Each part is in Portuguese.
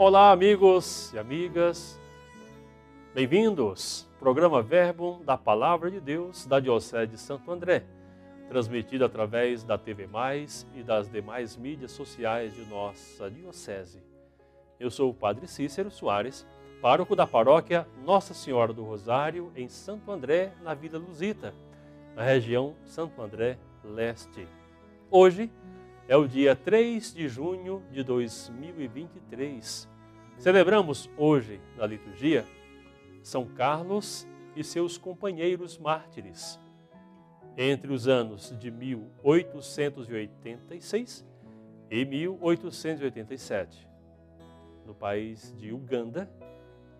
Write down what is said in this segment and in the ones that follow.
Olá, amigos e amigas. Bem-vindos. Programa Verbo da Palavra de Deus da Diocese de Santo André, transmitido através da TV Mais e das demais mídias sociais de nossa diocese. Eu sou o Padre Cícero Soares, pároco da paróquia Nossa Senhora do Rosário, em Santo André, na Vila Luzita, na região Santo André Leste. Hoje, é o dia 3 de junho de 2023. Celebramos hoje, na liturgia, São Carlos e seus companheiros mártires. Entre os anos de 1886 e 1887, no país de Uganda,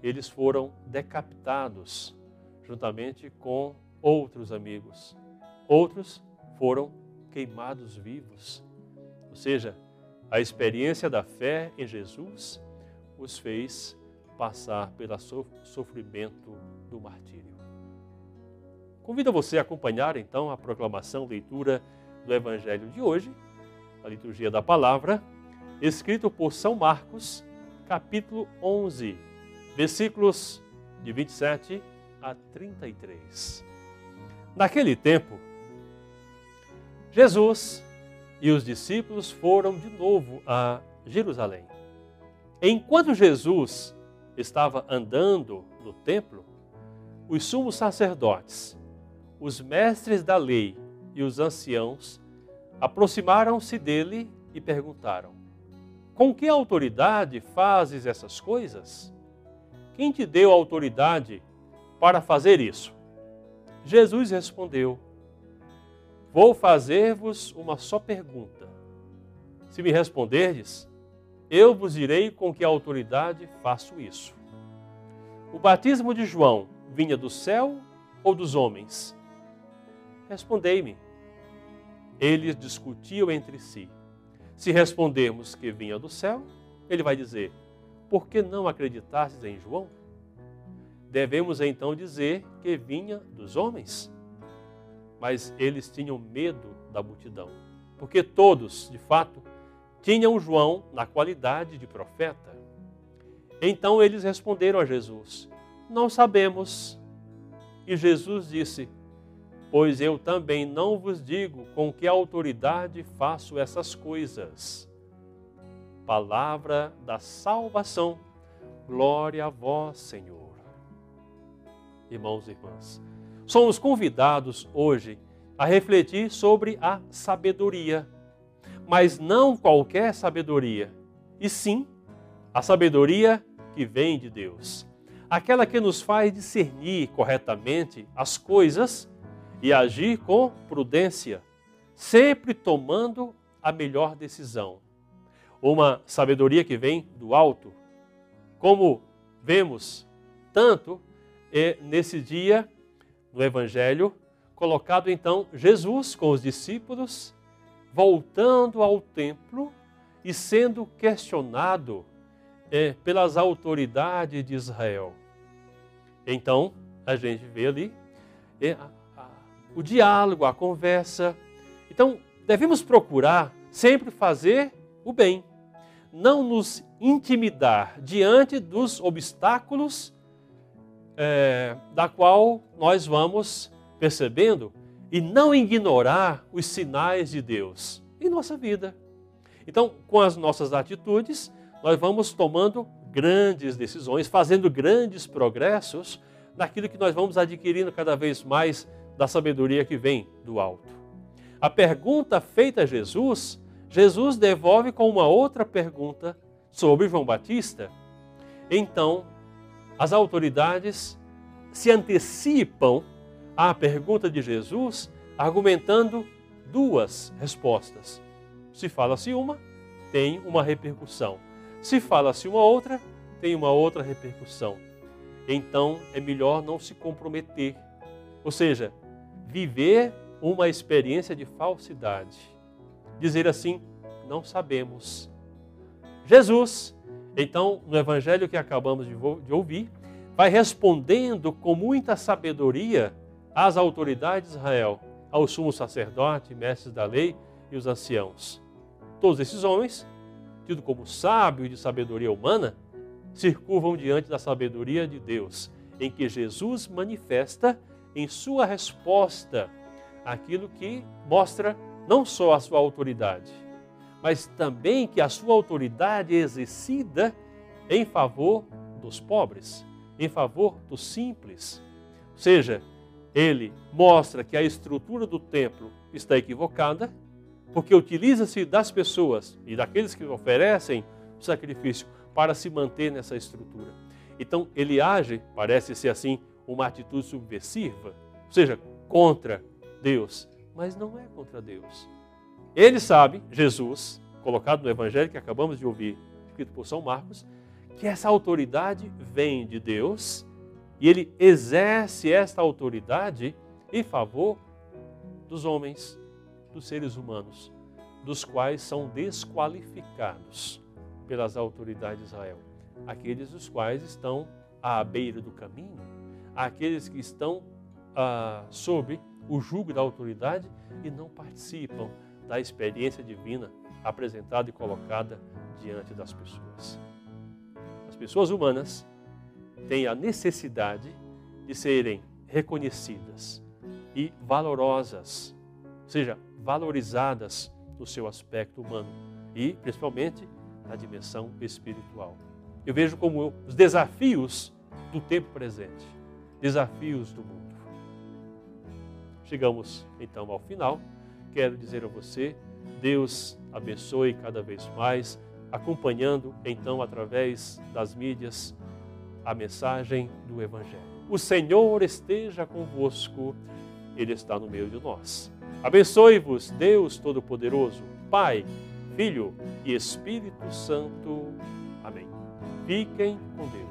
eles foram decapitados juntamente com outros amigos. Outros foram queimados vivos seja, a experiência da fé em Jesus os fez passar pelo sofrimento do martírio. Convido você a acompanhar então a proclamação, leitura do Evangelho de hoje, a liturgia da palavra, escrito por São Marcos, capítulo 11, versículos de 27 a 33. Naquele tempo, Jesus e os discípulos foram de novo a Jerusalém. Enquanto Jesus estava andando no templo, os sumos sacerdotes, os mestres da lei e os anciãos aproximaram-se dele e perguntaram: Com que autoridade fazes essas coisas? Quem te deu autoridade para fazer isso? Jesus respondeu: Vou fazer-vos uma só pergunta. Se me responderdes, eu vos direi com que autoridade faço isso. O batismo de João vinha do céu ou dos homens? Respondei-me. Eles discutiam entre si. Se respondermos que vinha do céu, ele vai dizer: Por que não acreditastes em João? Devemos então dizer que vinha dos homens? mas eles tinham medo da multidão, porque todos, de fato, tinham João na qualidade de profeta. Então eles responderam a Jesus: Não sabemos. E Jesus disse: Pois eu também não vos digo com que autoridade faço essas coisas. Palavra da salvação. Glória a vós, Senhor. Irmãos e irmãs, somos convidados hoje a refletir sobre a sabedoria, mas não qualquer sabedoria, e sim a sabedoria que vem de Deus, aquela que nos faz discernir corretamente as coisas e agir com prudência, sempre tomando a melhor decisão. Uma sabedoria que vem do alto, como vemos tanto eh, nesse dia no Evangelho, colocado então Jesus com os discípulos, voltando ao templo e sendo questionado é, pelas autoridades de Israel. Então, a gente vê ali é, a, a, o diálogo, a conversa. Então, devemos procurar sempre fazer o bem, não nos intimidar diante dos obstáculos é, da qual nós vamos percebendo e não ignorar os sinais de Deus em nossa vida. Então, com as nossas atitudes, nós vamos tomando grandes decisões, fazendo grandes progressos naquilo que nós vamos adquirindo cada vez mais da sabedoria que vem do alto. A pergunta feita a Jesus, Jesus devolve com uma outra pergunta sobre João Batista. Então, as autoridades se antecipam à pergunta de Jesus, argumentando duas respostas. Se fala-se uma, tem uma repercussão. Se fala-se uma outra, tem uma outra repercussão. Então é melhor não se comprometer. Ou seja, viver uma experiência de falsidade. Dizer assim, não sabemos. Jesus então, no evangelho que acabamos de ouvir, vai respondendo com muita sabedoria às autoridades de Israel, ao sumo sacerdote, mestres da lei e os anciãos. Todos esses homens, tidos como sábios de sabedoria humana, curvam diante da sabedoria de Deus, em que Jesus manifesta em sua resposta aquilo que mostra não só a sua autoridade, mas também que a sua autoridade é exercida em favor dos pobres, em favor dos simples. Ou seja, ele mostra que a estrutura do templo está equivocada, porque utiliza-se das pessoas e daqueles que oferecem o sacrifício para se manter nessa estrutura. Então, ele age, parece ser assim, uma atitude subversiva, ou seja, contra Deus, mas não é contra Deus. Ele sabe, Jesus, colocado no evangelho que acabamos de ouvir, escrito por São Marcos, que essa autoridade vem de Deus e ele exerce esta autoridade em favor dos homens, dos seres humanos, dos quais são desqualificados pelas autoridades de Israel. Aqueles os quais estão à beira do caminho, aqueles que estão ah, sob o jugo da autoridade e não participam da experiência divina apresentada e colocada diante das pessoas. As pessoas humanas têm a necessidade de serem reconhecidas e valorosas, ou seja, valorizadas no seu aspecto humano e principalmente na dimensão espiritual. Eu vejo como os desafios do tempo presente, desafios do mundo. Chegamos então ao final. Quero dizer a você, Deus abençoe cada vez mais, acompanhando então através das mídias a mensagem do Evangelho. O Senhor esteja convosco, Ele está no meio de nós. Abençoe-vos, Deus Todo-Poderoso, Pai, Filho e Espírito Santo. Amém. Fiquem com Deus.